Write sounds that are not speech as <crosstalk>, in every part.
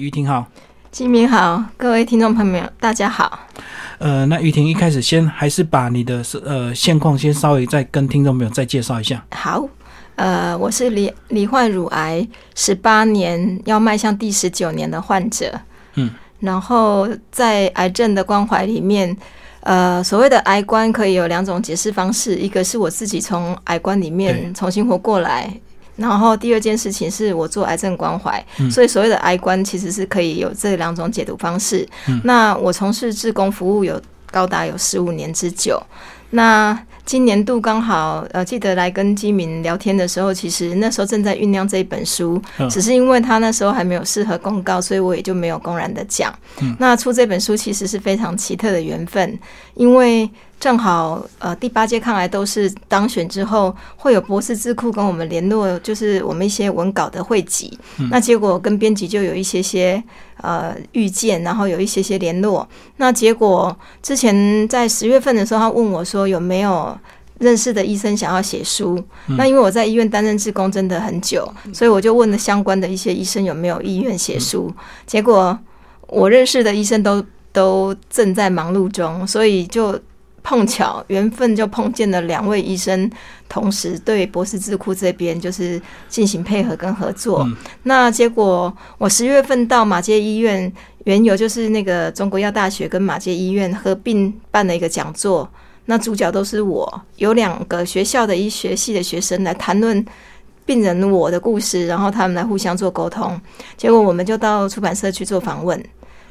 于婷好，金明好，各位听众朋友，大家好。呃，那于婷一开始先还是把你的呃现况先稍微再跟听众朋友再介绍一下。好，呃，我是罹罹患乳癌十八年，要迈向第十九年的患者。嗯，然后在癌症的关怀里面，呃，所谓的癌观可以有两种解释方式，一个是我自己从癌观里面重新活过来。然后第二件事情是我做癌症关怀，所以所谓的癌关其实是可以有这两种解读方式。那我从事志工服务有高达有十五年之久。那今年度刚好呃，记得来跟基民聊天的时候，其实那时候正在酝酿这一本书，只是因为他那时候还没有适合公告，所以我也就没有公然的讲。那出这本书其实是非常奇特的缘分，因为。正好，呃，第八届抗癌都是当选之后，会有博士智库跟我们联络，就是我们一些文稿的汇集。那结果跟编辑就有一些些呃预见，然后有一些些联络。那结果之前在十月份的时候，他问我说有没有认识的医生想要写书。那因为我在医院担任志工真的很久，所以我就问了相关的一些医生有没有意愿写书。结果我认识的医生都都正在忙碌中，所以就。碰巧缘分就碰见了两位医生，同时对博士智库这边就是进行配合跟合作。那结果我十月份到马街医院，原有就是那个中国药大学跟马街医院合并办了一个讲座，那主角都是我，有两个学校的医学系的学生来谈论病人我的故事，然后他们来互相做沟通。结果我们就到出版社去做访问。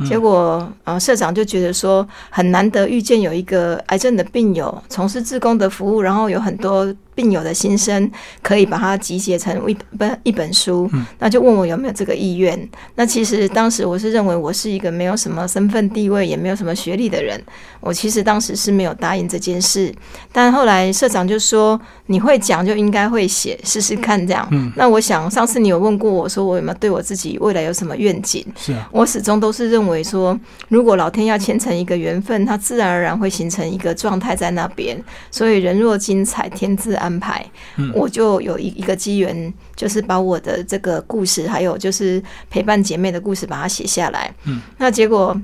结果，呃，社长就觉得说很难得遇见有一个癌症的病友从事志工的服务，然后有很多。病友的心声可以把它集结成一本一本书，那就问我有没有这个意愿。那其实当时我是认为我是一个没有什么身份地位，也没有什么学历的人，我其实当时是没有答应这件事。但后来社长就说你会讲就应该会写，试试看这样。那我想上次你有问过我说我有没有对我自己未来有什么愿景？是啊，我始终都是认为说，如果老天要牵成一个缘分，它自然而然会形成一个状态在那边。所以人若精彩，天自。安排，我就有一一个机缘，就是把我的这个故事，还有就是陪伴姐妹的故事，把它写下来。嗯，那结果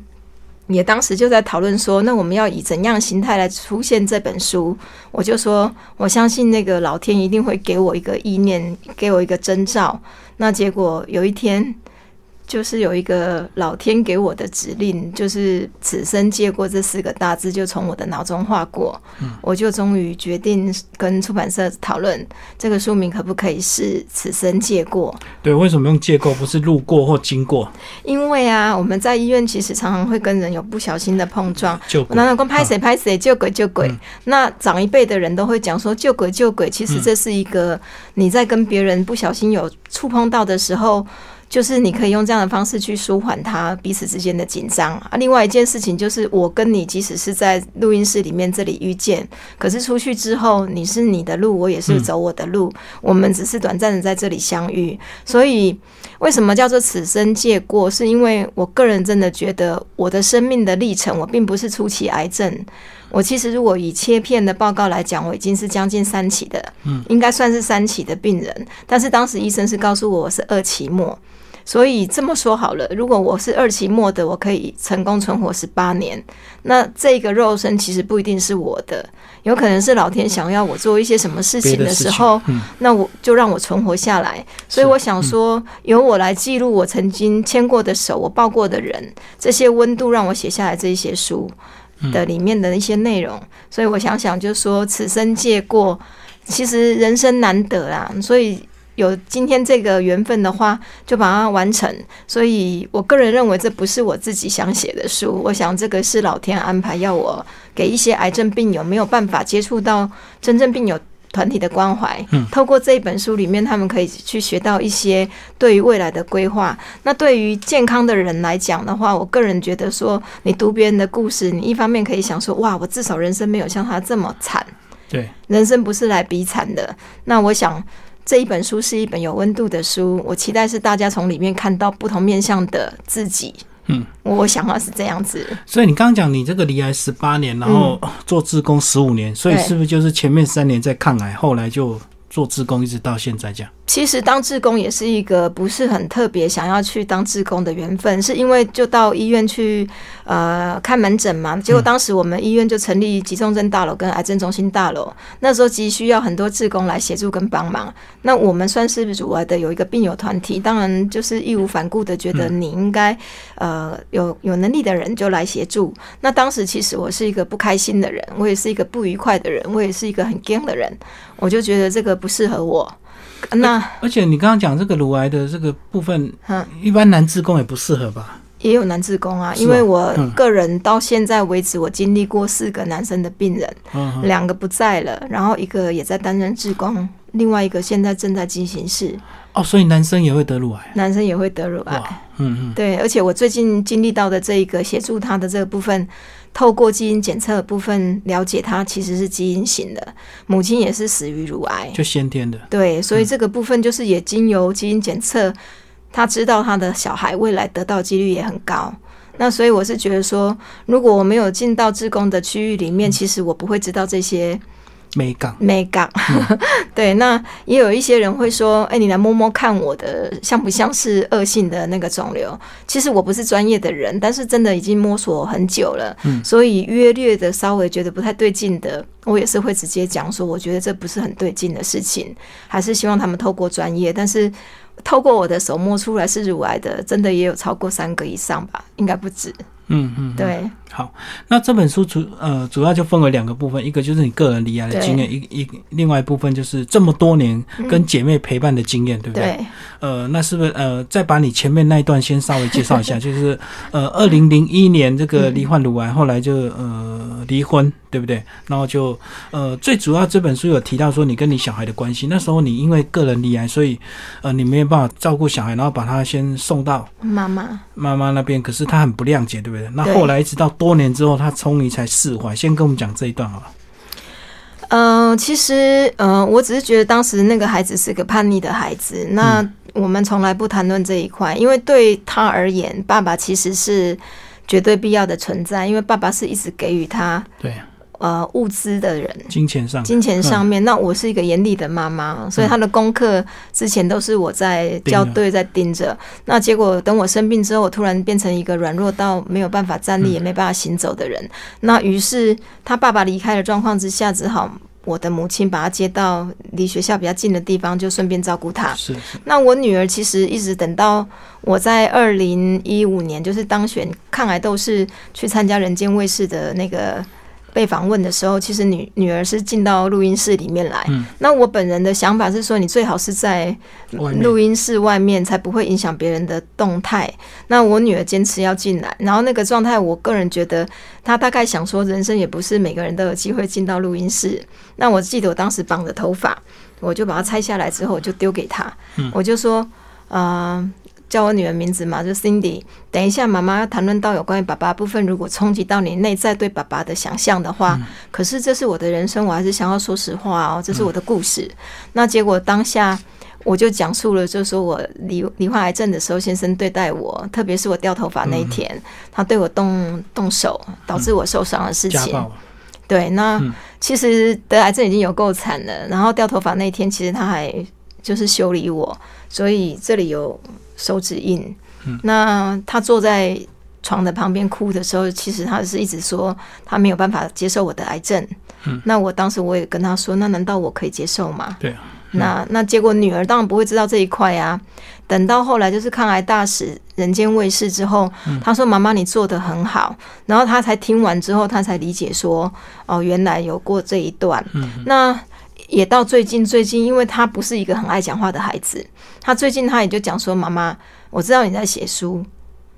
也当时就在讨论说，那我们要以怎样形态来出现这本书？我就说，我相信那个老天一定会给我一个意念，给我一个征兆。那结果有一天。就是有一个老天给我的指令，就是此生借过这四个大字，就从我的脑中划过。嗯，我就终于决定跟出版社讨论这个书名可不可以是此生借过。对，为什么用借过，不是路过或经过？因为啊，我们在医院其实常常会跟人有不小心的碰撞。就男老公拍谁拍谁，救鬼救鬼。那长一辈的人都会讲说救鬼救鬼，其实这是一个你在跟别人不小心有触碰到的时候。就是你可以用这样的方式去舒缓他彼此之间的紧张啊。另外一件事情就是，我跟你即使是在录音室里面这里遇见，可是出去之后，你是你的路，我也是走我的路，我们只是短暂的在这里相遇。所以，为什么叫做此生借过？是因为我个人真的觉得，我的生命的历程，我并不是初期癌症。我其实如果以切片的报告来讲，我已经是将近三期的，嗯，应该算是三期的病人。但是当时医生是告诉我我是二期末。所以这么说好了，如果我是二期末的，我可以成功存活十八年。那这个肉身其实不一定是我的，有可能是老天想要我做一些什么事情的时候，那我就让我存活下来。所以我想说，由我来记录我曾经牵过的手，我抱过的人，这些温度让我写下来这一些书的里面的一些内容。所以我想想，就说此生借过，其实人生难得啊，所以。有今天这个缘分的话，就把它完成。所以我个人认为，这不是我自己想写的书。我想，这个是老天安排，要我给一些癌症病友没有办法接触到真正病友团体的关怀。嗯，透过这一本书里面，他们可以去学到一些对于未来的规划。那对于健康的人来讲的话，我个人觉得说，你读别人的故事，你一方面可以想说，哇，我至少人生没有像他这么惨。对，人生不是来比惨的。那我想。这一本书是一本有温度的书，我期待是大家从里面看到不同面向的自己。嗯，我想要是这样子。所以你刚刚讲你这个离癌十八年，然后做志工十五年，所以是不是就是前面三年在抗癌，后来就做志工一直到现在这样？其实当志工也是一个不是很特别想要去当志工的缘分，是因为就到医院去呃看门诊嘛。结果当时我们医院就成立急重症大楼跟癌症中心大楼，那时候急需要很多志工来协助跟帮忙。那我们算是乳癌的有一个病友团体，当然就是义无反顾的觉得你应该呃有有能力的人就来协助。那当时其实我是一个不开心的人，我也是一个不愉快的人，我也是一个很 g 的人，我就觉得这个不适合我。那而且你刚刚讲这个乳癌的这个部分，嗯，一般男职工也不适合吧？也有男职工啊，因为我个人到现在为止，我经历过四个男生的病人，两个不在了，然后一个也在担任职工，另外一个现在正在进行式。哦，所以男生也会得乳癌？男生也会得乳癌，嗯嗯，对，而且我最近经历到的这一个协助他的这个部分。透过基因检测部分了解，他其实是基因型的，母亲也是死于乳癌，就先天的。对，所以这个部分就是也经由基因检测，他知道他的小孩未来得到几率也很高。那所以我是觉得说，如果我没有进到自宫的区域里面，其实我不会知道这些。美感，美感，<laughs> 对，那也有一些人会说，哎，你来摸摸看我的，像不像是恶性的那个肿瘤？其实我不是专业的人，但是真的已经摸索很久了，所以约略的稍微觉得不太对劲的，我也是会直接讲说，我觉得这不是很对劲的事情，还是希望他们透过专业，但是透过我的手摸出来是乳癌的，真的也有超过三个以上吧，应该不止。嗯嗯，对。好，那这本书主呃主要就分为两个部分，一个就是你个人离癌的经验，一一另外一部分就是这么多年跟姐妹陪伴的经验，对不对？呃，那是不是呃再把你前面那一段先稍微介绍一下？<laughs> 就是呃二零零一年这个罹患乳癌，后来就呃离婚，对不对？然后就呃最主要这本书有提到说你跟你小孩的关系，那时候你因为个人离癌，所以呃你没有办法照顾小孩，然后把他先送到妈妈妈妈那边，可是他很不谅解，对不对？那后来一直到。多年之后，他终于才释怀。先跟我们讲这一段好了。嗯，其实，嗯，我只是觉得当时那个孩子是个叛逆的孩子。那我们从来不谈论这一块，因为对他而言，爸爸其实是绝对必要的存在，因为爸爸是一直给予他。对。呃，物资的人，金钱上，金钱上面，那我是一个严厉的妈妈，所以他的功课之前都是我在校对，在盯着。那结果等我生病之后，我突然变成一个软弱到没有办法站立，也没办法行走的人。那于是他爸爸离开的状况之下，只好我的母亲把他接到离学校比较近的地方，就顺便照顾他。是。那我女儿其实一直等到我在二零一五年，就是当选抗癌斗士去参加人间卫视的那个。被访问的时候，其实女女儿是进到录音室里面来。那我本人的想法是说，你最好是在录音室外面，才不会影响别人的动态。那我女儿坚持要进来，然后那个状态，我个人觉得她大概想说，人生也不是每个人都有机会进到录音室。那我记得我当时绑着头发，我就把它拆下来之后，我就丢给她，我就说，嗯。叫我女儿名字嘛，就 Cindy。等一下，妈妈要谈论到有关于爸爸部分，如果冲击到你内在对爸爸的想象的话，可是这是我的人生，我还是想要说实话哦，这是我的故事。那结果当下我就讲述了，就是说我罹罹患癌症的时候，先生对待我，特别是我掉头发那一天，他对我动动手，导致我受伤的事情。对，那其实得癌症已经有够惨了，然后掉头发那一天，其实他还就是修理我，所以这里有。手指印，那他坐在床的旁边哭的时候，其实他是一直说他没有办法接受我的癌症。那我当时我也跟他说，那难道我可以接受吗？对啊。那那结果女儿当然不会知道这一块啊。等到后来就是抗癌大使人间卫视之后，他说：“妈妈，你做的很好。”然后他才听完之后，他才理解说：“哦，原来有过这一段。”那。也到最近，最近，因为他不是一个很爱讲话的孩子，他最近他也就讲说：“妈妈，我知道你在写书，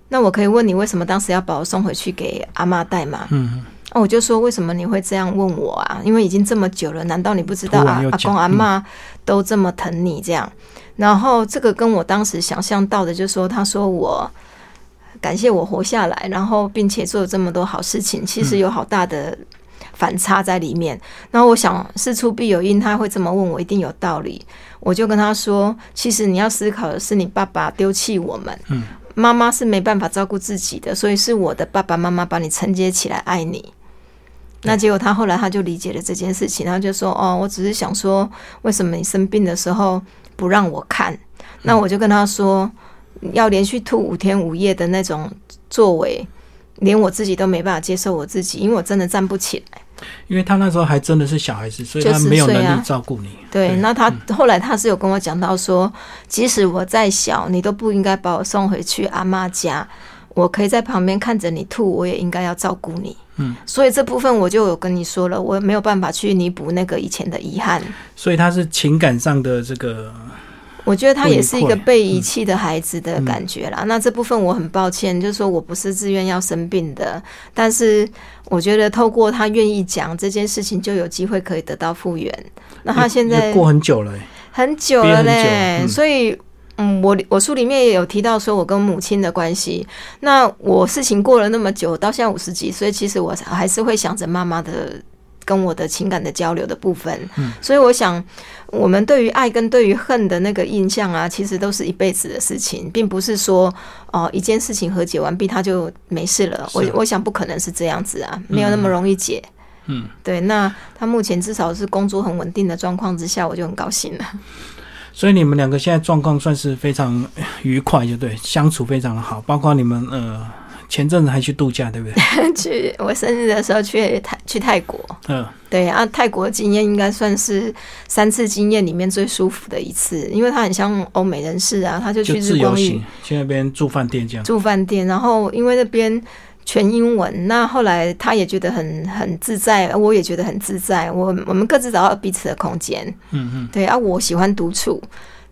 那我可以问你，为什么当时要把我送回去给阿妈带吗？”嗯，那我就说：“为什么你会这样问我啊？因为已经这么久了，难道你不知道啊？阿公阿妈都这么疼你这样？然后这个跟我当时想象到的，就是说，他说我感谢我活下来，然后并且做了这么多好事情，其实有好大的。”反差在里面，然后我想事出必有因，他会这么问我一定有道理。我就跟他说，其实你要思考的是你爸爸丢弃我们，嗯，妈妈是没办法照顾自己的，所以是我的爸爸妈妈把你承接起来爱你。那结果他后来他就理解了这件事情，然后就说：“哦，我只是想说，为什么你生病的时候不让我看？”那我就跟他说：“要连续吐五天五夜的那种作为，连我自己都没办法接受我自己，因为我真的站不起来。”因为他那时候还真的是小孩子，所以他没有能力照顾你。对，那他后来他是有跟我讲到说，即使我再小，你都不应该把我送回去阿妈家。我可以在旁边看着你吐，我也应该要照顾你。嗯，所以这部分我就有跟你说了，我没有办法去弥补那个以前的遗憾。所以他是情感上的这个，我觉得他也是一个被遗弃的孩子的感觉啦。那这部分我很抱歉，就是说我不是自愿要生病的，但是我觉得透过他愿意讲这件事情，就有机会可以得到复原。那他现在过很久了，很久了嘞，所以。嗯，我我书里面也有提到说，我跟母亲的关系。那我事情过了那么久，到现在五十几岁，其实我还是会想着妈妈的跟我的情感的交流的部分。嗯，所以我想，我们对于爱跟对于恨的那个印象啊，其实都是一辈子的事情，并不是说哦一件事情和解完毕，他就没事了。我我想不可能是这样子啊，没有那么容易解。嗯，对。那他目前至少是工作很稳定的状况之下，我就很高兴了。所以你们两个现在状况算是非常愉快，就对，相处非常的好。包括你们呃前阵子还去度假，对不对？<laughs> 去我生日的时候去泰去泰国，嗯，对啊，泰国经验应该算是三次经验里面最舒服的一次，因为他很像欧美人士啊，他就去日光浴，去那边住饭店这样。住饭店，然后因为那边。全英文，那后来他也觉得很很自在，我也觉得很自在。我我们各自找到彼此的空间，嗯嗯，对啊，我喜欢独处，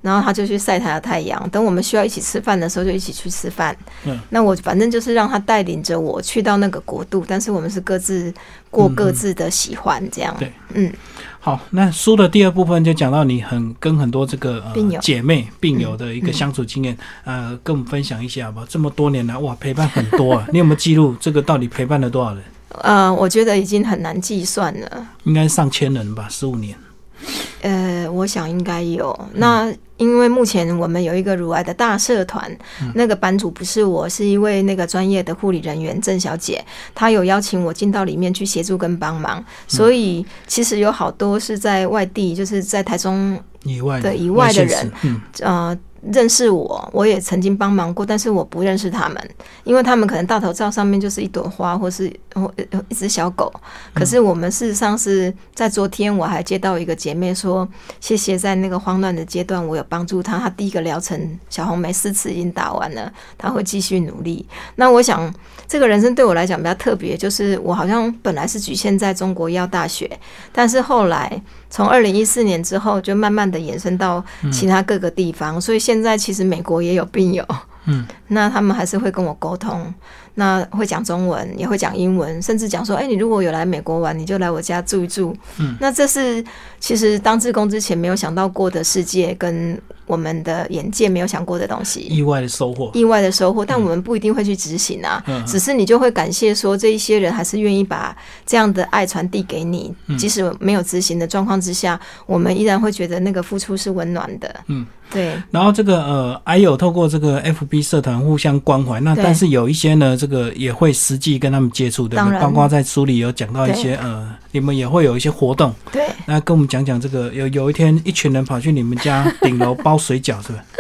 然后他就去晒他的太阳。等我们需要一起吃饭的时候，就一起去吃饭。嗯，那我反正就是让他带领着我去到那个国度，但是我们是各自过各自的喜欢，这样。对，嗯。好，那书的第二部分就讲到你很跟很多这个呃姐妹病友的一个相处经验，呃，跟我们分享一下吧。这么多年来，哇，陪伴很多啊！<laughs> 你有没有记录这个到底陪伴了多少人？呃，我觉得已经很难计算了，应该上千人吧，十五年。呃，我想应该有。那因为目前我们有一个乳癌的大社团，那个版主不是我，是一位那个专业的护理人员郑小姐，她有邀请我进到里面去协助跟帮忙。所以其实有好多是在外地，就是在台中以外的以外的人，嗯，呃。认识我，我也曾经帮忙过，但是我不认识他们，因为他们可能大头照上面就是一朵花，或是一只小狗。可是我们事实上是在昨天，我还接到一个姐妹说，谢谢在那个慌乱的阶段，我有帮助她。她第一个疗程小红梅四次已经打完了，她会继续努力。那我想，这个人生对我来讲比较特别，就是我好像本来是局限在中国医药大学，但是后来。从二零一四年之后，就慢慢的延伸到其他各个地方，所以现在其实美国也有病友，嗯，那他们还是会跟我沟通。那会讲中文，也会讲英文，甚至讲说：“哎，你如果有来美国玩，你就来我家住一住。”嗯，那这是其实当志工之前没有想到过的世界，跟我们的眼界没有想过的东西，意外的收获，意外的收获。但我们不一定会去执行啊，只是你就会感谢说，这一些人还是愿意把这样的爱传递给你，即使没有执行的状况之下，我们依然会觉得那个付出是温暖的。嗯。对，然后这个呃，还有透过这个 FB 社团互相关怀，那但是有一些呢，这个也会实际跟他们接触，对不对？包括在书里有讲到一些呃，你们也会有一些活动，对，那跟我们讲讲这个有有一天一群人跑去你们家顶楼包水饺，是吧？<laughs>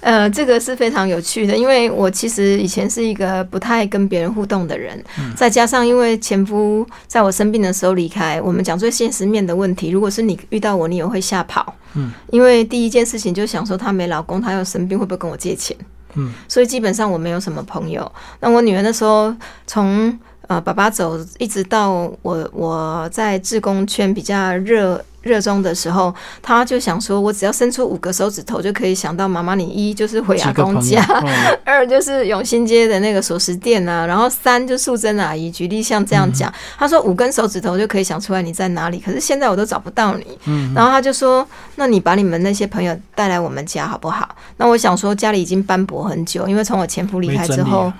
呃，这个是非常有趣的，因为我其实以前是一个不太跟别人互动的人，再加上因为前夫在我生病的时候离开，我们讲最现实面的问题，如果是你遇到我，你也会吓跑，嗯，因为第一件事情就想说他没老公，他要生病会不会跟我借钱，嗯，所以基本上我没有什么朋友。那我女儿那时候从呃爸爸走一直到我我在志工圈比较热。热衷的时候，他就想说：“我只要伸出五个手指头，就可以想到妈妈。你一就是回阿公家，<laughs> 二就是永兴街的那个熟食店啊，然后三就素贞阿姨。举例像这样讲，他说五根手指头就可以想出来你在哪里。可是现在我都找不到你。然后他就说：那你把你们那些朋友带来我们家好不好？那我想说，家里已经斑驳很久，因为从我前夫离开之后，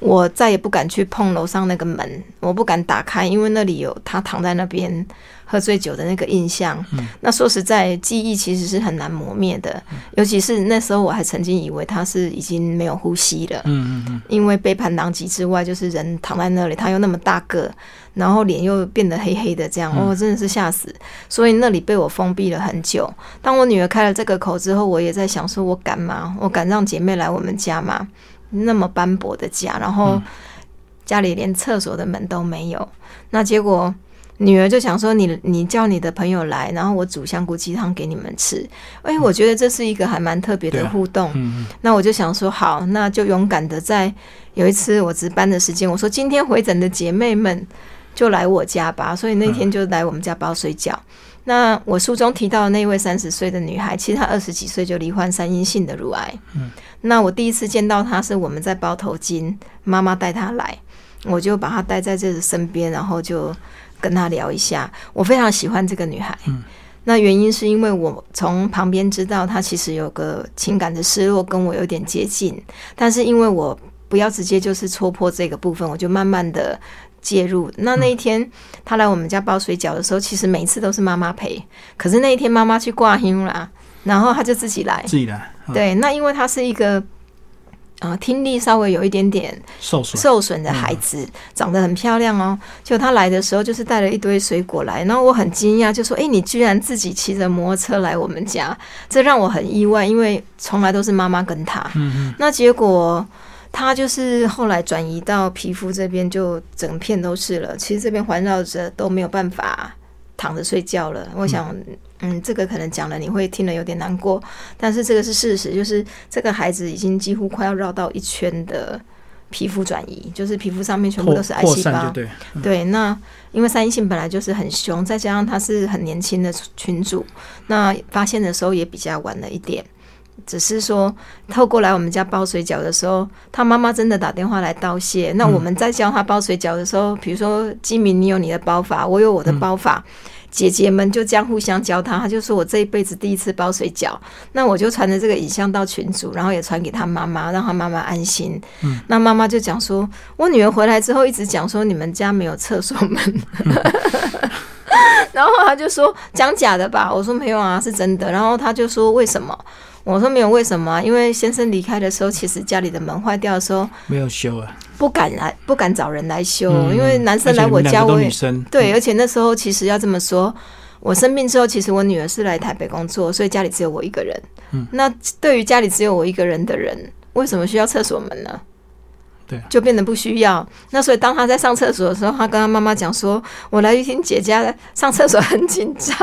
我再也不敢去碰楼上那个门，我不敢打开，因为那里有他躺在那边喝醉酒的那个印象。那说实在，记忆其实是很难磨灭的，尤其是那时候我还曾经以为他是已经没有呼吸了。嗯嗯嗯。因为背盘狼藉之外，就是人躺在那里，他又那么大个，然后脸又变得黑黑的，这样我真的是吓死。所以那里被我封闭了很久。当我女儿开了这个口之后，我也在想：说我敢吗？我敢让姐妹来我们家吗？那么斑驳的家，然后家里连厕所的门都没有。那结果女儿就想说：“你你叫你的朋友来，然后我煮香菇鸡汤给你们吃。”哎，我觉得这是一个还蛮特别的互动。那我就想说，好，那就勇敢的在有一次我值班的时间，我说今天回诊的姐妹们就来我家吧。所以那天就来我们家包水饺。那我书中提到的那位三十岁的女孩，其实她二十几岁就罹患三阴性的乳癌。嗯，那我第一次见到她是我们在包头巾，妈妈带她来，我就把她带在这身边，然后就跟她聊一下。我非常喜欢这个女孩。嗯，那原因是因为我从旁边知道她其实有个情感的失落，跟我有点接近，但是因为我不要直接就是戳破这个部分，我就慢慢的。介入那那一天，他来我们家包水饺的时候，其实每次都是妈妈陪。可是那一天妈妈去挂音啦，然后他就自己来，自己来。对，那因为他是一个啊听力稍微有一点点受损受损的孩子，长得很漂亮哦。就他来的时候，就是带了一堆水果来，然后我很惊讶，就说：“哎，你居然自己骑着摩托车来我们家，这让我很意外，因为从来都是妈妈跟他。”嗯嗯，那结果。他就是后来转移到皮肤这边，就整片都是了。其实这边环绕着都没有办法躺着睡觉了。我想，嗯，这个可能讲了你会听了有点难过，但是这个是事实，就是这个孩子已经几乎快要绕到一圈的皮肤转移，就是皮肤上面全部都是癌细胞。对对，那因为三阴性本来就是很凶，再加上他是很年轻的群主，那发现的时候也比较晚了一点。只是说，透过来我们家包水饺的时候，他妈妈真的打电话来道谢。那我们在教他包水饺的时候，比如说金明，你有你的包法，我有我的包法，姐姐们就这样互相教他。他就说我这一辈子第一次包水饺，那我就传着这个影像到群组，然后也传给他妈妈，让他妈妈安心。嗯，那妈妈就讲说，我女儿回来之后一直讲说你们家没有厕所门，<laughs> 然后他就说讲假的吧，我说没有啊，是真的。然后他就说为什么？我说没有为什么，因为先生离开的时候，其实家里的门坏掉的时候没有修啊，不敢来，不敢找人来修，因为男生来我家，我女生对，而且那时候其实要这么说，我生病之后，其实我女儿是来台北工作，所以家里只有我一个人。嗯，那对于家里只有我一个人的人，为什么需要厕所门呢？对，就变得不需要。那所以当他在上厕所的时候，他跟他妈妈讲说：“我来玉婷姐家上厕所很紧张。”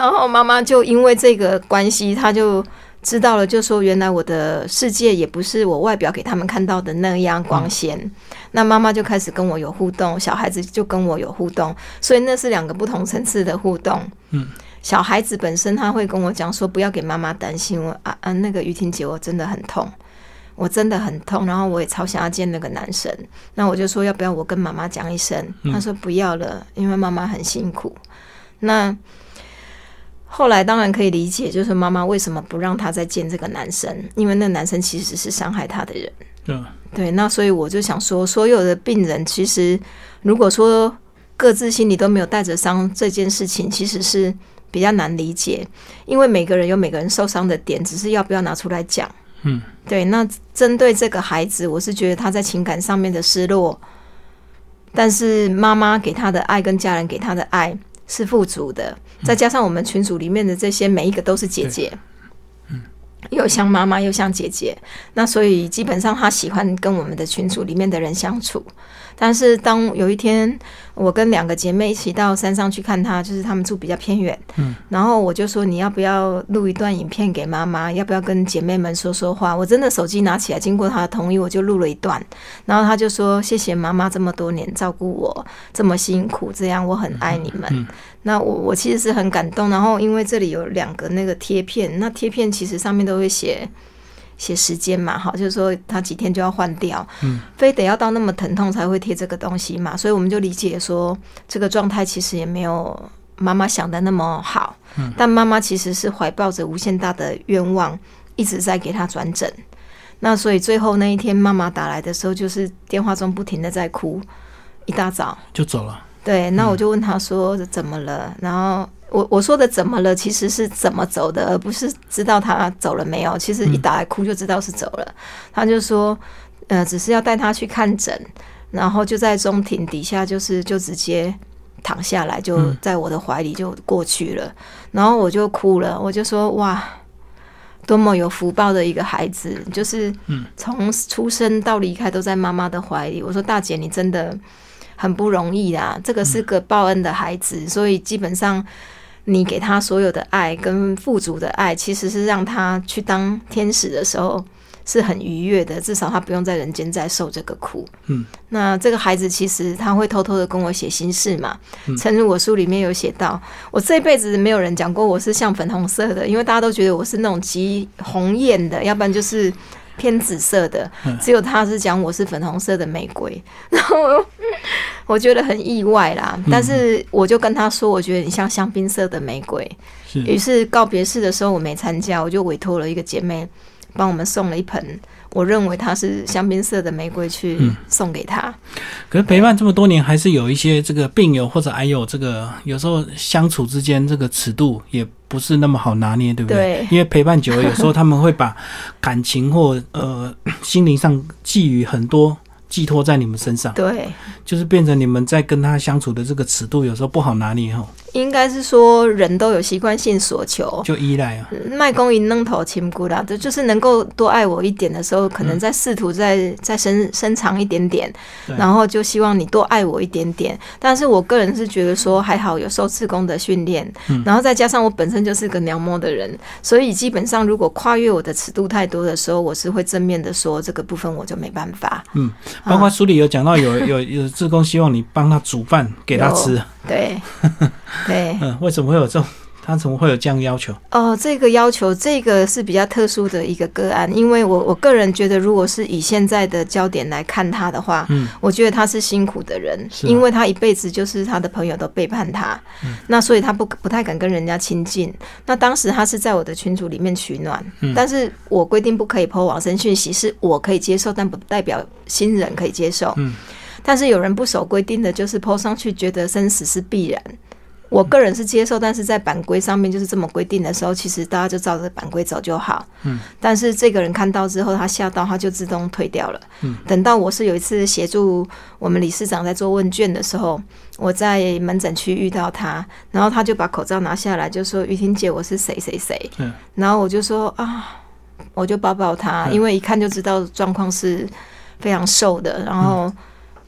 然后妈妈就因为这个关系，她就知道了，就说原来我的世界也不是我外表给他们看到的那样光鲜。那妈妈就开始跟我有互动，小孩子就跟我有互动，所以那是两个不同层次的互动。嗯，小孩子本身他会跟我讲说，不要给妈妈担心，我啊啊那个于婷姐，我真的很痛，我真的很痛，然后我也超想要见那个男生。那我就说要不要我跟妈妈讲一声？他说不要了，因为妈妈很辛苦。那后来当然可以理解，就是妈妈为什么不让他再见这个男生，因为那男生其实是伤害他的人。嗯对，那所以我就想说，所有的病人其实如果说各自心里都没有带着伤，这件事情其实是比较难理解，因为每个人有每个人受伤的点，只是要不要拿出来讲。嗯，对。那针对这个孩子，我是觉得他在情感上面的失落，但是妈妈给他的爱跟家人给他的爱。是富足的，再加上我们群组里面的这些每一个都是姐姐，嗯，又像妈妈又像姐姐，那所以基本上他喜欢跟我们的群组里面的人相处。但是当有一天，我跟两个姐妹一起到山上去看她，就是她们住比较偏远，嗯，然后我就说你要不要录一段影片给妈妈？要不要跟姐妹们说说话？我真的手机拿起来，经过她的同意，我就录了一段。然后她就说：“谢谢妈妈这么多年照顾我，这么辛苦，这样我很爱你们。”那我我其实是很感动。然后因为这里有两个那个贴片，那贴片其实上面都会写。写时间嘛，好，就是说他几天就要换掉，嗯，非得要到那么疼痛才会贴这个东西嘛，所以我们就理解说这个状态其实也没有妈妈想的那么好，嗯，但妈妈其实是怀抱着无限大的愿望，一直在给他转诊。那所以最后那一天妈妈打来的时候，就是电话中不停的在哭，一大早就走了。对，那我就问他说怎么了？然后我我说的怎么了，其实是怎么走的，而不是知道他走了没有。其实一打来哭就知道是走了。他就说，呃，只是要带他去看诊，然后就在中庭底下，就是就直接躺下来，就在我的怀里就过去了。然后我就哭了，我就说哇，多么有福报的一个孩子，就是从出生到离开都在妈妈的怀里。我说大姐，你真的。很不容易啊，这个是个报恩的孩子，所以基本上你给他所有的爱跟富足的爱，其实是让他去当天使的时候是很愉悦的，至少他不用在人间再受这个苦。嗯，那这个孩子其实他会偷偷的跟我写心事嘛，诚如我书里面有写到，我这辈子没有人讲过我是像粉红色的，因为大家都觉得我是那种极红艳的，要不然就是。偏紫色的，只有他是讲我是粉红色的玫瑰，<laughs> 然后 <laughs> 我觉得很意外啦。但是我就跟他说，我觉得你像香槟色的玫瑰。于是告别式的时候我没参加，我就委托了一个姐妹帮我们送了一盆。我认为它是香槟色的玫瑰，去送给他。可是陪伴这么多年，还是有一些这个病友或者还有这个有时候相处之间这个尺度也不是那么好拿捏，对不对？因为陪伴久了，有时候他们会把感情或呃心灵上寄予很多。寄托在你们身上，对，就是变成你们在跟他相处的这个尺度，有时候不好拿捏哈。应该是说人都有习惯性所求，就依赖啊。卖公银弄头亲姑啦，这就是能够多爱我一点的时候，可能在试图再再伸伸长一点点，然后就希望你多爱我一点点。但是我个人是觉得说还好有受自宫的训练，然后再加上我本身就是个娘摸的人，所以基本上如果跨越我的尺度太多的时候，我是会正面的说这个部分我就没办法。嗯。包括书里有讲到，有有有自工希望你帮他煮饭给他吃，对 <laughs> 对，嗯，为什么会有这种？他怎么会有这样要求？哦，这个要求，这个是比较特殊的一个个案，因为我我个人觉得，如果是以现在的焦点来看他的话，嗯，我觉得他是辛苦的人，因为他一辈子就是他的朋友都背叛他，那所以他不不太敢跟人家亲近。那当时他是在我的群组里面取暖，但是我规定不可以抛往生讯息，是我可以接受，但不代表新人可以接受。嗯，但是有人不守规定的就是抛上去，觉得生死是必然。我个人是接受，但是在版规上面就是这么规定的时候，其实大家就照着版规走就好。嗯。但是这个人看到之后，他吓到，他就自动退掉了。嗯。等到我是有一次协助我们理事长在做问卷的时候，我在门诊区遇到他，然后他就把口罩拿下来，就说：“雨婷姐，我是谁谁谁。”嗯。然后我就说：“啊，我就抱抱他，因为一看就知道状况是非常瘦的。”然后。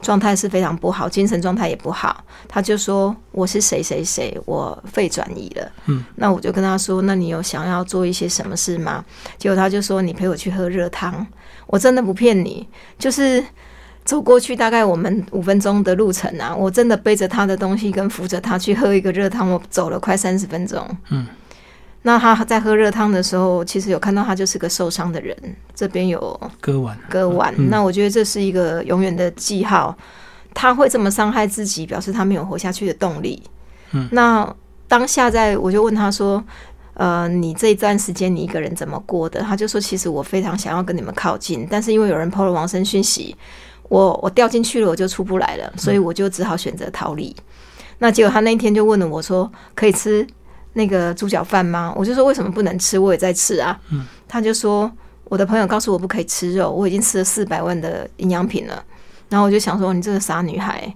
状态是非常不好，精神状态也不好。他就说我是谁谁谁，我肺转移了。嗯，那我就跟他说，那你有想要做一些什么事吗？结果他就说，你陪我去喝热汤。我真的不骗你，就是走过去大概我们五分钟的路程啊，我真的背着他的东西跟扶着他去喝一个热汤，我走了快三十分钟。嗯。那他在喝热汤的时候，其实有看到他就是个受伤的人，这边有割腕，割腕。那我觉得这是一个永远的记号，他会这么伤害自己，表示他没有活下去的动力。嗯，那当下在我就问他说：“呃，你这一段时间你一个人怎么过的？”他就说：“其实我非常想要跟你们靠近，但是因为有人抛了王生讯息，我我掉进去了，我就出不来了，所以我就只好选择逃离。”那结果他那一天就问了我说：“可以吃？”那个猪脚饭吗？我就说为什么不能吃？我也在吃啊。嗯，他就说我的朋友告诉我不可以吃肉，我已经吃了四百万的营养品了。然后我就想说，你这个傻女孩，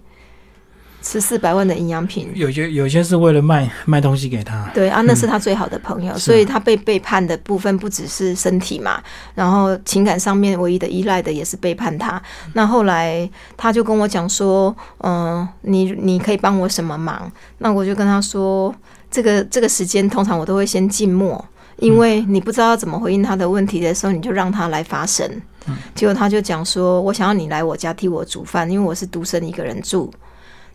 吃四百万的营养品，有些有些是为了卖卖东西给他。对啊，那是他最好的朋友，所以他被背叛的部分不只是身体嘛，然后情感上面唯一的依赖的也是背叛他。那后来他就跟我讲说，嗯，你你可以帮我什么忙？那我就跟他说。这个这个时间通常我都会先静默，因为你不知道怎么回应他的问题的时候，你就让他来发声。结果他就讲说：“我想要你来我家替我煮饭，因为我是独身一个人住，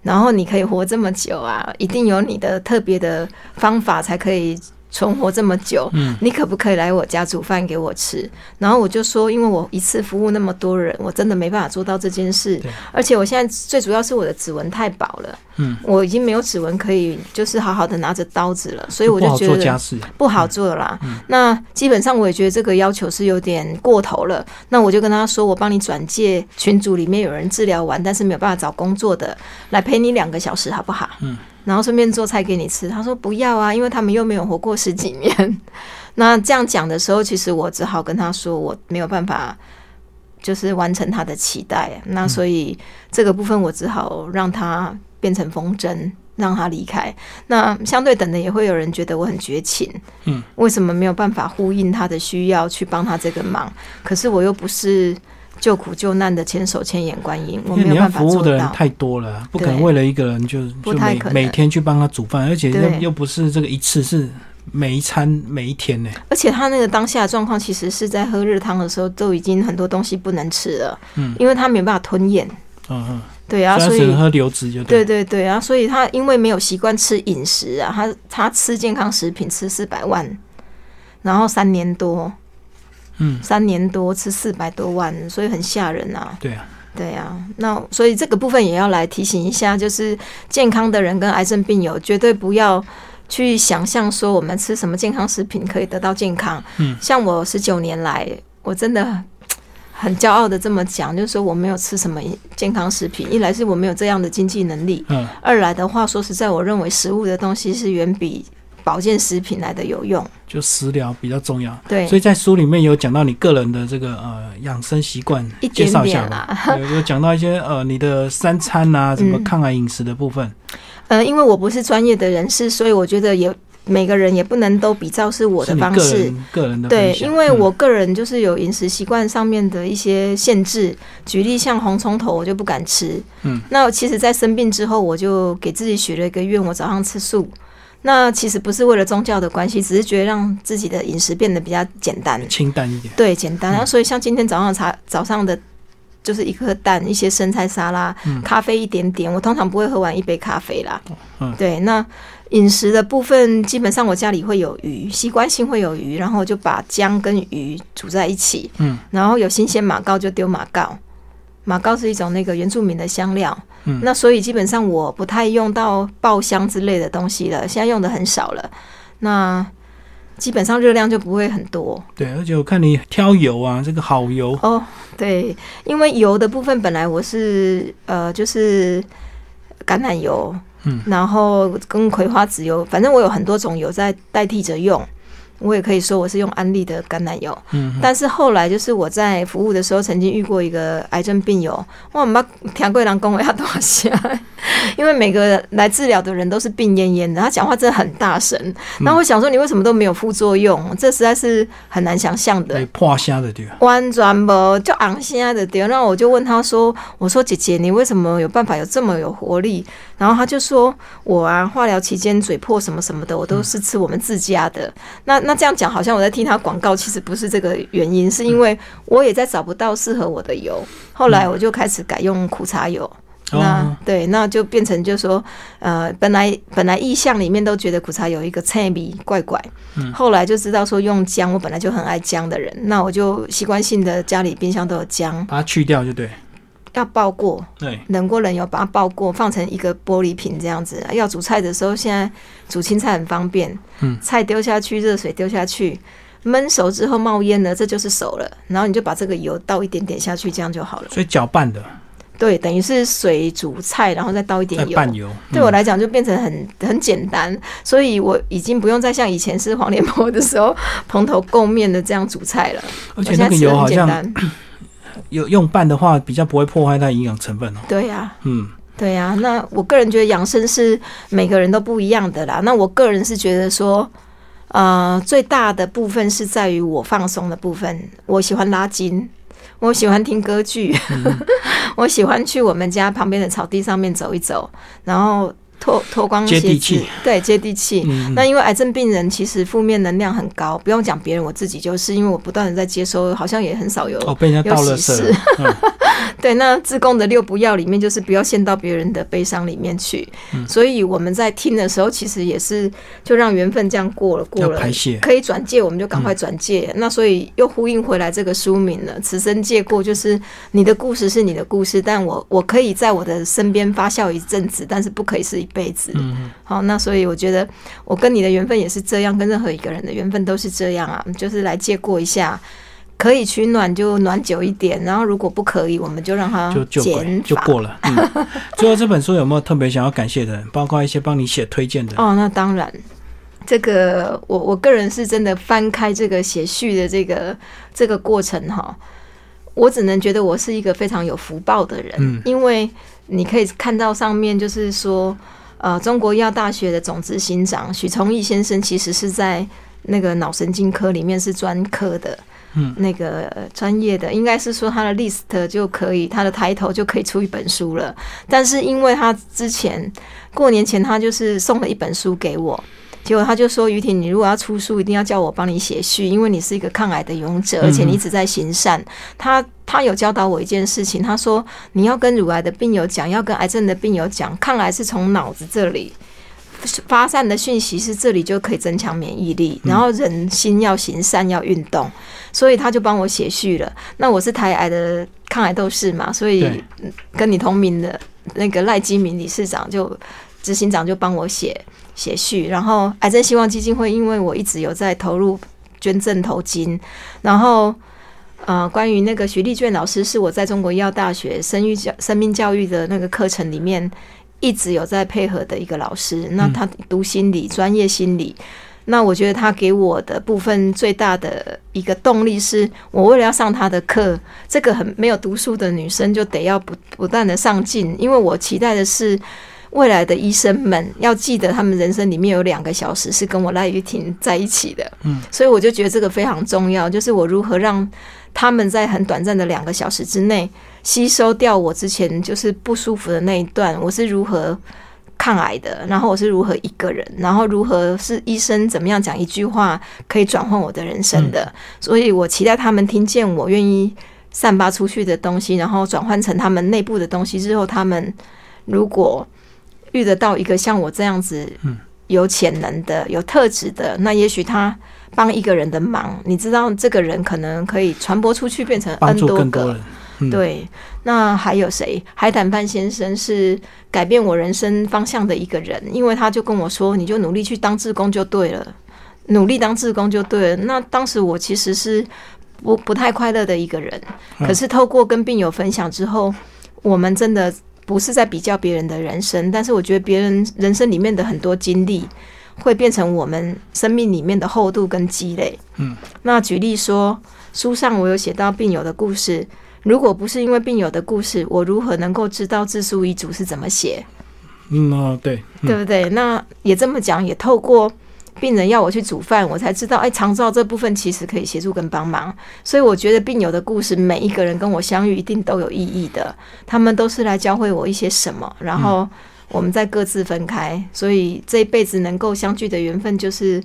然后你可以活这么久啊，一定有你的特别的方法才可以存活这么久，嗯，你可不可以来我家煮饭给我吃？然后我就说，因为我一次服务那么多人，我真的没办法做到这件事。而且我现在最主要是我的指纹太薄了，嗯，我已经没有指纹可以就是好好的拿着刀子了，所以我就觉得不好做啦。那基本上我也觉得这个要求是有点过头了。那我就跟他说，我帮你转介群组里面有人治疗完，但是没有办法找工作的，来陪你两个小时，好不好？嗯。然后顺便做菜给你吃，他说不要啊，因为他们又没有活过十几年。<laughs> 那这样讲的时候，其实我只好跟他说，我没有办法，就是完成他的期待。那所以这个部分，我只好让他变成风筝，让他离开。那相对等的，也会有人觉得我很绝情。嗯，为什么没有办法呼应他的需要，去帮他这个忙？可是我又不是。救苦救难的千手千眼观音，我没有办法服务的人太多了，不可能为了一个人就就每每天去帮他煮饭，而且又又不是这个一次，是每一餐每一天呢。而且他那个当下状况，其实是在喝热汤的时候，都已经很多东西不能吃了，嗯，因为他没办法吞咽，嗯嗯，对啊，所以喝流质就对对对啊，所以他因为没有习惯吃饮食啊，他他吃健康食品吃四百万，然后三年多。嗯，三年多吃四百多万，所以很吓人啊。对啊，对啊。那所以这个部分也要来提醒一下，就是健康的人跟癌症病友绝对不要去想象说我们吃什么健康食品可以得到健康。嗯，像我十九年来，我真的很骄傲的这么讲，就是说我没有吃什么健康食品。一来是我没有这样的经济能力，嗯，二来的话，说实在，我认为食物的东西是远比。保健食品来的有用，就食疗比较重要。对，所以在书里面有讲到你个人的这个呃养生习惯，介绍一下啦。<laughs> 有讲到一些呃你的三餐啊，什么抗癌饮食的部分。呃，因为我不是专业的人士，所以我觉得也每个人也不能都比照是我的方式。个人的对，因为我个人就是有饮食习惯上面的一些限制。举例像红葱头，我就不敢吃。嗯，那其实，在生病之后，我就给自己许了一个愿，我早上吃素。那其实不是为了宗教的关系，只是觉得让自己的饮食变得比较简单、清淡一点。对，简单。然后，所以像今天早上茶早上的，就是一颗蛋、一些生菜沙拉、咖啡一点点。我通常不会喝完一杯咖啡啦。嗯，对。那饮食的部分，基本上我家里会有鱼，习惯性会有鱼，然后就把姜跟鱼煮在一起。嗯，然后有新鲜马膏就丢马膏。马膏是一种那个原住民的香料，嗯，那所以基本上我不太用到爆香之类的东西了，现在用的很少了。那基本上热量就不会很多。对，而且我看你挑油啊，这个好油哦。对，因为油的部分本来我是呃就是橄榄油，嗯，然后跟葵花籽油，反正我有很多种油在代替着用。我也可以说我是用安利的橄榄油，嗯，但是后来就是我在服务的时候，曾经遇过一个癌症病友，我，妈，田贵郎跟我要多少 <laughs> 因为每个来治疗的人都是病恹恹的，他讲话真的很大声。那我想说，你为什么都没有副作用？这实在是很难想象的。破虾的对，完全不就昂虾的对。那我就问他说：“我说姐姐，你为什么有办法有这么有活力？”然后他就说：“我啊，化疗期间嘴破什么什么的，我都是吃我们自家的。”那那这样讲，好像我在替他广告，其实不是这个原因，是因为我也在找不到适合我的油。后来我就开始改用苦茶油。那对，那就变成就说，呃，本来本来意向里面都觉得苦茶有一个菜味怪怪，嗯，后来就知道说用姜，我本来就很爱姜的人，那我就习惯性的家里冰箱都有姜，把它去掉就对，要爆过，对，冷过冷油把它爆过，放成一个玻璃瓶这样子。要煮菜的时候，现在煮青菜很方便，嗯，菜丢下去，热水丢下去，焖熟之后冒烟了，这就是熟了，然后你就把这个油倒一点点下去，这样就好了。所以搅拌的。对，等于是水煮菜，然后再倒一点油。油，对我来讲就变成很很简单，所以我已经不用再像以前是黄连婆的时候蓬头垢面的这样煮菜了。而且那个油好像有用拌的话，比较不会破坏它营养成分哦。对呀，嗯，对呀。那我个人觉得养生是每个人都不一样的啦。那我个人是觉得说，呃，最大的部分是在于我放松的部分，我喜欢拉筋。我喜欢听歌剧，<laughs> 我喜欢去我们家旁边的草地上面走一走，然后脱脱光接地气，对接地气。那因为癌症病人其实负面能量很高，不用讲别人，我自己就是因为我不断的在接收，好像也很少有哦被人家倒了事。<laughs> 对，那自贡的六不要里面就是不要陷到别人的悲伤里面去。所以我们在听的时候，其实也是就让缘分这样过了过了，可以转借我们就赶快转介。那所以又呼应回来这个书名了，此生借过就是你的故事是你的故事，但我我可以在我的身边发酵一阵子，但是不可以是一辈子。嗯，好，那所以我觉得我跟你的缘分也是这样，跟任何一个人的缘分都是这样啊，就是来借过一下。可以取暖就暖久一点，然后如果不可以，我们就让它就减就过了。<laughs> 最后这本书有没有特别想要感谢的人？包括一些帮你写推荐的哦。那当然，这个我我个人是真的翻开这个写序的这个这个过程哈，我只能觉得我是一个非常有福报的人。嗯，因为你可以看到上面就是说，呃，中国医药大学的总执行长许崇义先生，其实是在那个脑神经科里面是专科的。嗯，那个专业的应该是说他的 list 就可以，他的抬头就可以出一本书了。但是因为他之前过年前他就是送了一本书给我，结果他就说：“于婷，你如果要出书，一定要叫我帮你写序，因为你是一个抗癌的勇者，而且你一直在行善。”他他有教导我一件事情，他说：“你要跟乳癌的病友讲，要跟癌症的病友讲，抗癌是从脑子这里。”发散的讯息是这里就可以增强免疫力，然后人心要行善要运动，所以他就帮我写序了。那我是台癌的抗癌斗士嘛，所以跟你同名的那个赖基明理事长就执行长就帮我写写序。然后癌症希望基金会因为我一直有在投入捐赠投金，然后呃，关于那个徐丽娟老师是我在中国医药大学生育教生命教育的那个课程里面。一直有在配合的一个老师，那他读心理，专业心理。那我觉得他给我的部分最大的一个动力是，我为了要上他的课，这个很没有读书的女生就得要不不断的上进，因为我期待的是未来的医生们要记得，他们人生里面有两个小时是跟我赖玉婷在一起的。嗯，所以我就觉得这个非常重要，就是我如何让他们在很短暂的两个小时之内。吸收掉我之前就是不舒服的那一段，我是如何抗癌的，然后我是如何一个人，然后如何是医生怎么样讲一句话可以转换我的人生的，所以我期待他们听见我愿意散发出去的东西，然后转换成他们内部的东西之后，他们如果遇得到一个像我这样子有潜能的、有特质的，那也许他帮一个人的忙，你知道这个人可能可以传播出去，变成 N 多个。对，那还有谁？海胆范先生是改变我人生方向的一个人，因为他就跟我说：“你就努力去当志工就对了，努力当志工就对了。”那当时我其实是不不太快乐的一个人，可是透过跟病友分享之后，我们真的不是在比较别人的人生，但是我觉得别人人生里面的很多经历会变成我们生命里面的厚度跟积累。嗯，那举例说，书上我有写到病友的故事。如果不是因为病友的故事，我如何能够知道自书遗嘱是怎么写？嗯哦，对，对不对？那也这么讲，也透过病人要我去煮饭，我才知道，哎，长照这部分其实可以协助跟帮忙。所以我觉得病友的故事，每一个人跟我相遇，一定都有意义的。他们都是来教会我一些什么，然后我们再各自分开。所以这一辈子能够相聚的缘分，就是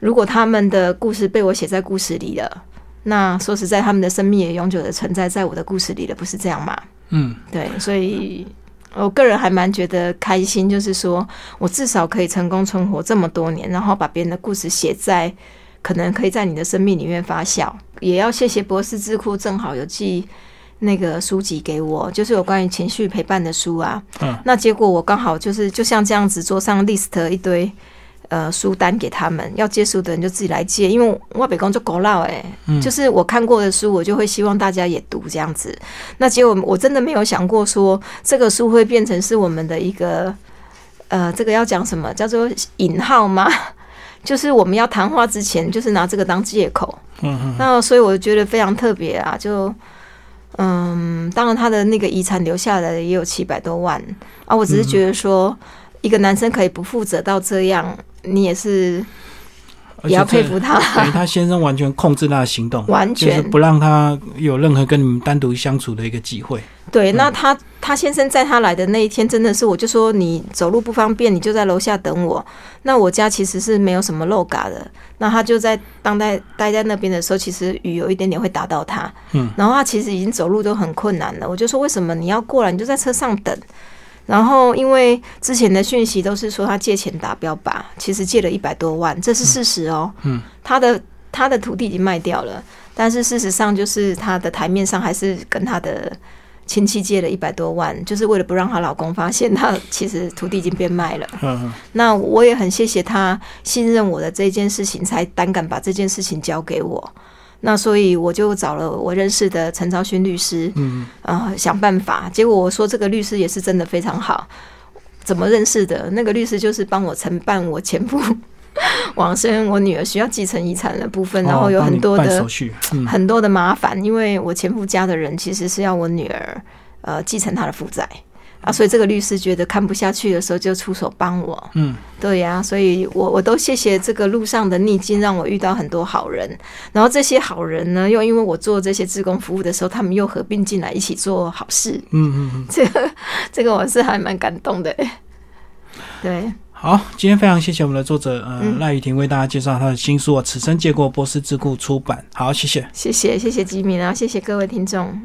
如果他们的故事被我写在故事里了。那说实在，他们的生命也永久的存在在我的故事里了，不是这样吗？嗯，对，所以我个人还蛮觉得开心，就是说我至少可以成功存活这么多年，然后把别人的故事写在可能可以在你的生命里面发酵。也要谢谢博士智库，正好有寄那个书籍给我，就是有关于情绪陪伴的书啊。嗯，那结果我刚好就是就像这样子，桌上 list 一堆。呃，书单给他们，要借书的人就自己来借，因为外北工就够老哎，就是我看过的书，我就会希望大家也读这样子。那结果我真的没有想过说这个书会变成是我们的一个呃，这个要讲什么叫做引号吗？<laughs> 就是我们要谈话之前，就是拿这个当借口。嗯嗯。那所以我觉得非常特别啊，就嗯，当然他的那个遗产留下来的也有七百多万啊，我只是觉得说一个男生可以不负责到这样。你也是也要佩服他。对他先生完全控制他的行动，<laughs> 完全不让他有任何跟你们单独相处的一个机会。对，那他他先生在他来的那一天，真的是我就说你走路不方便，你就在楼下等我。那我家其实是没有什么漏嘎的。那他就在当代待在那边的时候，其实雨有一点点会打到他。嗯，然后他其实已经走路都很困难了。我就说为什么你要过来？你就在车上等。然后因为之前的讯息都是说他借钱打标吧，其实借了一百多万，这是事实哦。嗯，他的他的土地已经卖掉了，但是事实上就是他的台面上还是跟他的。亲戚借了一百多万，就是为了不让她老公发现，她其实土地已经变卖了。嗯，那我也很谢谢她信任我的这件事情，才胆敢把这件事情交给我。那所以我就找了我认识的陈昭勋律师，嗯，啊，想办法。结果我说这个律师也是真的非常好。怎么认识的？那个律师就是帮我承办我前夫。<laughs> 往生，我女儿需要继承遗产的部分，然后有很多的很多的麻烦，因为我前夫家的人其实是要我女儿呃继承他的负债啊，所以这个律师觉得看不下去的时候就出手帮我。嗯，对呀，所以我我都谢谢这个路上的逆境，让我遇到很多好人，然后这些好人呢，又因为我做这些志工服务的时候，他们又合并进来一起做好事。嗯嗯嗯，<laughs> 这个这个我是还蛮感动的。对。好，今天非常谢谢我们的作者，呃，赖雨婷为大家介绍他的新书啊《此生借过波斯智库》出版。好，谢谢，谢谢，谢谢吉米，然后谢谢各位听众。